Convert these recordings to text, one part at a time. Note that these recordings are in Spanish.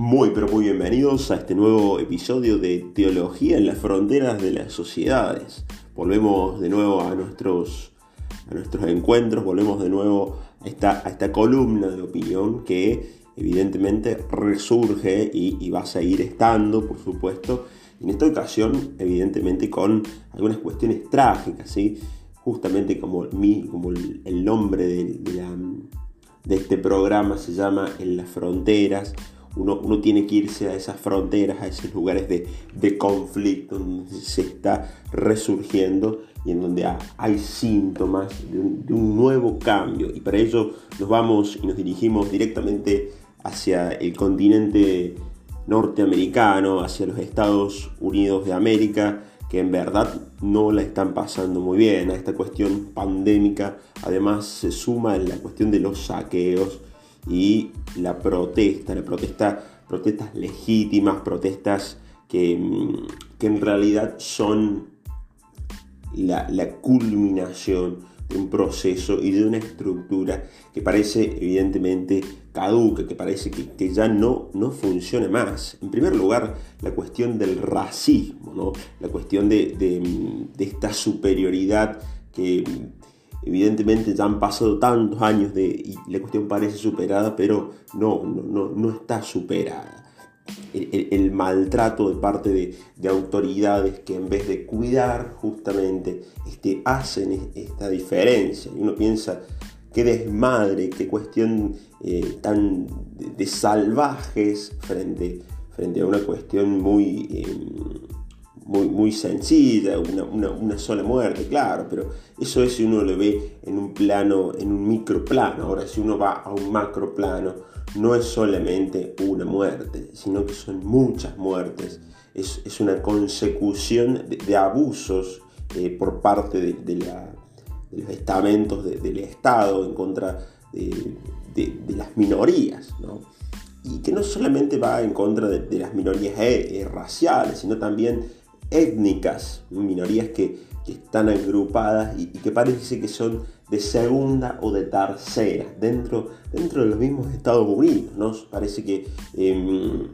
Muy pero muy bienvenidos a este nuevo episodio de Teología en las fronteras de las sociedades. Volvemos de nuevo a nuestros, a nuestros encuentros, volvemos de nuevo a esta, a esta columna de opinión que evidentemente resurge y, va a seguir estando, por supuesto, en esta ocasión evidentemente con algunas cuestiones trágicas, ¿sí? justamente como, mi, como el, nombre de, de, este programa se llama En las fronteras, uno, uno, tiene que irse a esas fronteras, a esos lugares de, de, conflicto donde se está resurgiendo y en donde hay síntomas de un, nuevo cambio. Y para ello nos vamos y nos dirigimos directamente hacia el continente norteamericano, hacia los Estados Unidos de América, que en verdad no la están pasando muy bien a esta cuestión pandémica. Además se suma la cuestión de los saqueos y la protesta, la protesta, protestas legítimas, protestas que, mm, que en realidad son la, la culminación de un proceso y de una estructura que parece evidentemente caduca, que parece que, ya no, no funciona más. En primer lugar, la cuestión del racismo, ¿no? la cuestión de, de, esta superioridad que evidentemente ya han pasado tantos años de, y la cuestión parece superada, pero no, no, no, no está superada el, maltrato de parte de, autoridades que en vez de cuidar justamente este, hacen esta diferencia. Y uno piensa, qué desmadre, qué cuestión eh, tan de, salvajes frente, frente a una cuestión muy, em, muy, muy, sencilla, una, una, sola muerte, claro, pero eso es si uno lo ve en un plano, en un microplano. Ahora, si uno va a un macroplano, no es solamente una muerte, sino que son muchas muertes. Es, una consecución de, abusos eh, por parte de, los estamentos del Estado en contra de, las minorías. Y que no solamente va en contra de, las minorías eh, eh, raciales, sino también étnicas, minorías que, están agrupadas y, que parece que son de segunda o de tercera dentro, dentro de los mismos Estados Unidos. ¿no? Parece que em,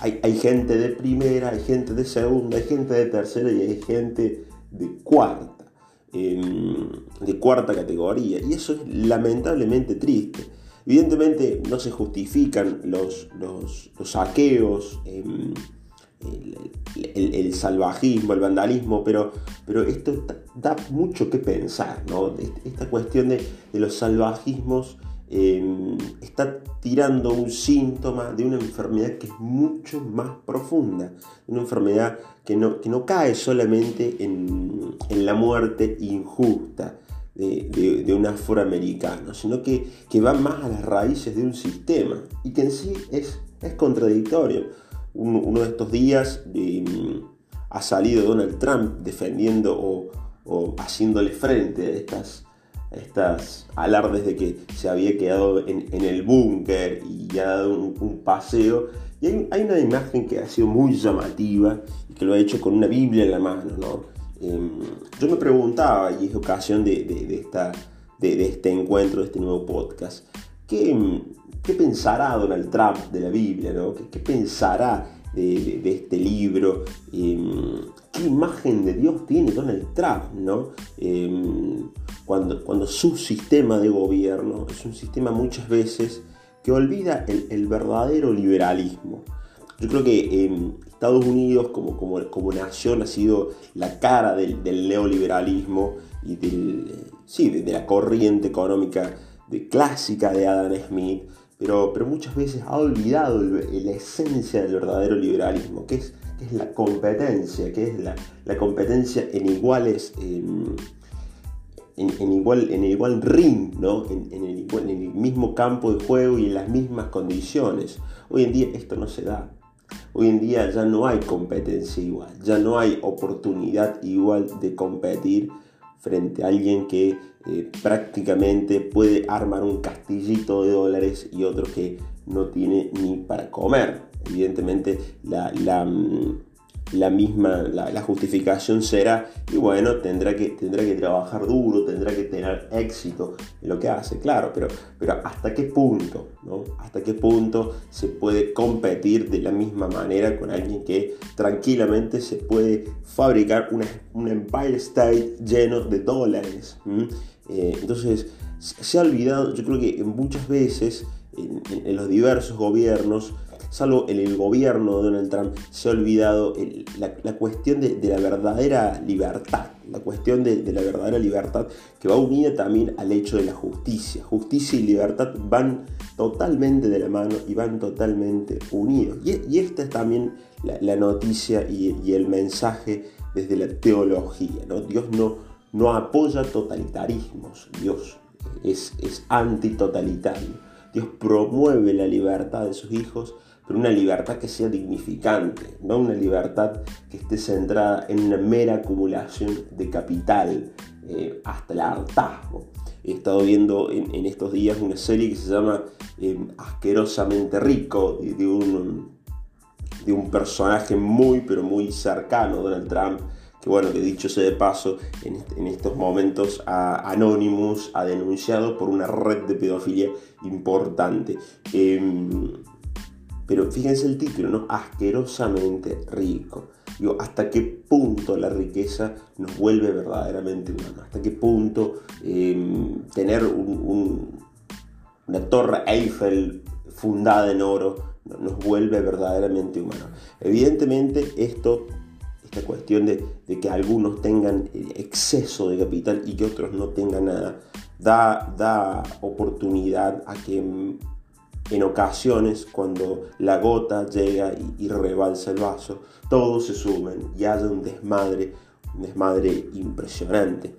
hay, gente de primera, hay gente de segunda, hay gente de tercera y hay gente de cuarta, em, de cuarta categoría. Y eso es lamentablemente triste. Evidentemente no se justifican los, los, saqueos. Em, el, salvajismo, el vandalismo, pero, pero esto da mucho que pensar, ¿no? Esta cuestión de, los salvajismos em, está tirando un síntoma de una enfermedad que es mucho más profunda, una enfermedad que no, que no cae solamente en, la muerte injusta, de, un afroamericano, sino que, que, va más a las raíces de un sistema y que en sí es, es contradictorio uno de estos días mm, ha salido Donald Trump defendiendo o, haciéndole frente a estas, estas alardes de que se había quedado en, el búnker y ha dado un, paseo. Y hay, una imagen que ha sido muy llamativa y que lo ha hecho con una Biblia en la mano. Em, yo me preguntaba, y es ocasión de, esta, de, este encuentro, de este nuevo podcast, ¿qué, ¿Qué pensará Donald Trump de la Biblia? ¿no? ¿Qué, pensará de, este libro? Em, ¿Qué imagen de Dios tiene Donald Trump? ¿no? Em, cuando, cuando su sistema de gobierno es un sistema muchas veces que olvida el, verdadero liberalismo. Yo creo que em, Estados Unidos como, como, como, nación ha sido la cara del, neoliberalismo y del, sí, de, la corriente económica de, clásica de Adam Smith pero, muchas veces ha olvidado la esencia del verdadero liberalismo, que es, es la competencia, que es la, competencia en iguales, en, igual, en el igual ring, ¿no? en, el en el mismo campo de juego y en las mismas condiciones. Hoy en día esto no se da. Hoy en día ya no hay competencia igual, ya no hay oportunidad igual de competir frente a alguien que eh, prácticamente puede armar un castillito de dólares y otro que no tiene ni para comer. Evidentemente la, mm, la misma, la, justificación será, y bueno, tendrá que, tendrá que trabajar duro, tendrá que tener éxito en lo que hace, claro, pero, pero ¿hasta qué punto? ¿no? ¿Hasta qué punto se puede competir de la misma manera con alguien que tranquilamente se puede fabricar un Empire State lleno de dólares? Eh, entonces, se ha olvidado, yo creo que muchas veces en los diversos gobiernos, salvo en el gobierno de Donald Trump, se ha olvidado la, cuestión de, la verdadera libertad, la cuestión de, la verdadera libertad que va unida también al hecho de la justicia. Justicia y libertad van totalmente de la mano y van totalmente unidos. Y, esta es también la, noticia y, el mensaje desde la teología. Dios no, apoya totalitarismos, Dios es antitotalitario. Dios promueve la libertad de sus hijos una libertad que sea dignificante, no una libertad que esté centrada en una mera acumulación de capital eh, hasta el hartazgo. He estado viendo en, estos días una serie que se llama eh, Asquerosamente Rico, de, un, de un personaje muy, pero muy cercano, Donald Trump, que bueno, que dicho sea de paso, en, estos momentos a Anonymous ha denunciado por una red de pedofilia importante. Em, pero fíjense el título, ¿no? Asquerosamente rico. Digo, ¿hasta qué punto la riqueza nos vuelve verdaderamente humanos? ¿Hasta qué punto em, tener una torre Eiffel fundada en oro nos vuelve verdaderamente humanos? Evidentemente esto, esta cuestión de, de que algunos tengan exceso de capital y que otros no tengan nada, da, da oportunidad a que en ocasiones, cuando la gota llega y, rebalsa el vaso, todos se sumen y haya un desmadre, un desmadre impresionante.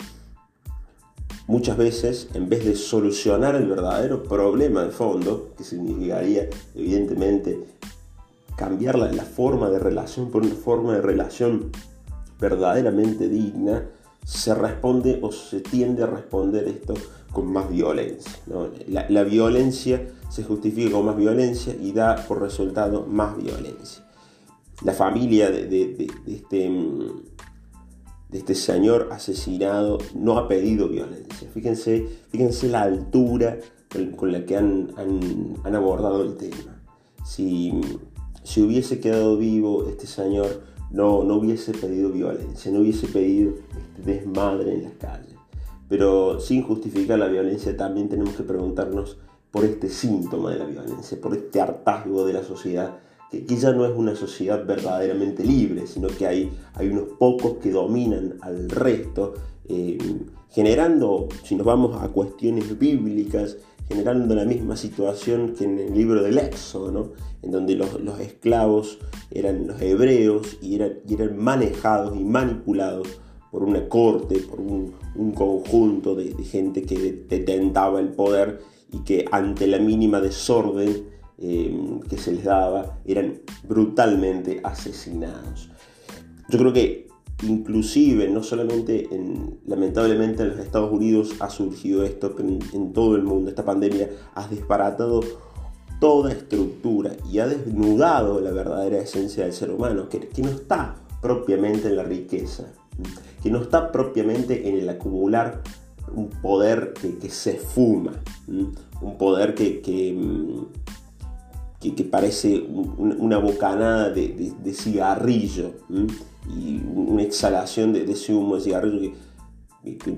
Muchas veces, en vez de solucionar el verdadero problema de fondo, que significaría evidentemente cambiar la, la forma de relación por una forma de relación verdaderamente digna, se responde o se tiende a responder esto con más violencia. La, violencia se justifica con más violencia y da por resultado más violencia. La familia de, este, de este señor asesinado no ha pedido violencia. Fíjense, fíjense la altura con, la que han, abordado el tema. Si, si hubiese quedado vivo este señor, no, no hubiese pedido violencia, no hubiese pedido este desmadre en las calles. Pero sin justificar la violencia también tenemos que preguntarnos por este síntoma de la violencia, por este hartazgo de la sociedad, que, ya no es una sociedad verdaderamente libre, sino que hay, hay unos pocos que dominan al resto, eh, generando, si nos vamos a cuestiones bíblicas, generando la misma situación que en el libro del Éxodo, ¿no? en donde los, esclavos eran los hebreos y eran, y eran manejados y manipulados por una corte, por un, conjunto de, gente que detentaba el poder y que ante la mínima desorden eh, que se les daba eran brutalmente asesinados. Yo creo que inclusive, no solamente en, lamentablemente en los Estados Unidos ha surgido esto, pero en, todo el mundo esta pandemia ha disparatado toda estructura y ha desnudado la verdadera esencia del ser humano, que, que no está propiamente en la riqueza, que no está propiamente en el acumular un poder que, se fuma, un poder que, que, mm, que parece una bocanada de, cigarrillo y una exhalación de, ese humo de cigarrillo que,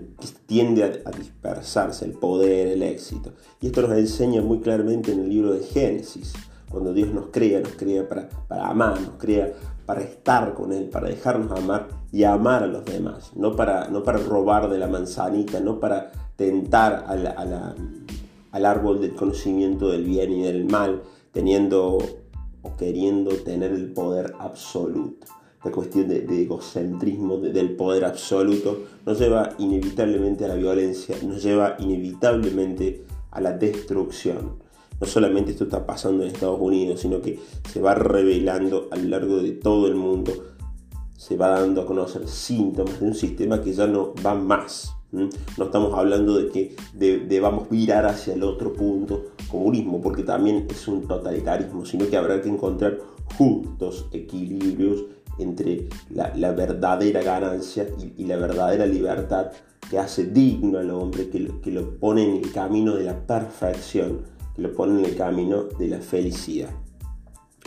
tiende a, dispersarse, el poder, el éxito. Y esto nos enseña muy claramente en el libro de Génesis, cuando Dios nos crea, nos crea para, para amar, nos crea para estar con Él, para dejarnos amar y amar a los demás, no para, no para robar de la manzanita, no para tentar al árbol del conocimiento del bien y del mal, teniendo o queriendo tener el poder absoluto. La cuestión de, egocentrismo, del poder absoluto, nos lleva inevitablemente a la violencia, nos lleva inevitablemente a la destrucción no solamente esto está pasando en Estados Unidos, sino que se va revelando a lo largo de todo el mundo, se va dando a conocer síntomas de un sistema que ya no va más. No estamos hablando de que debamos virar hacia el otro punto, comunismo, porque también es un totalitarismo, sino que habrá que encontrar justos equilibrios entre la, verdadera ganancia y, la verdadera libertad que hace digno al hombre, que que lo pone en el camino de la perfección, que lo pone en el camino de la felicidad.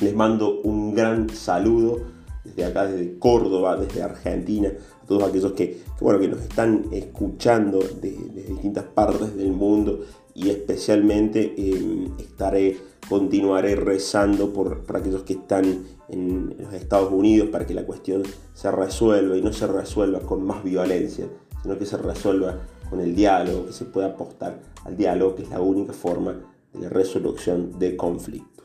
Les mando un gran saludo desde acá, desde Córdoba, desde Argentina, a todos aquellos que, bueno, que nos están escuchando desde de distintas partes del mundo y especialmente em, estaré, continuaré rezando por, aquellos que están en, los Estados Unidos para que la cuestión se resuelva y no se resuelva con más violencia, sino que se resuelva con el diálogo, que se pueda apostar al diálogo, que es la única forma de resolución de conflictos.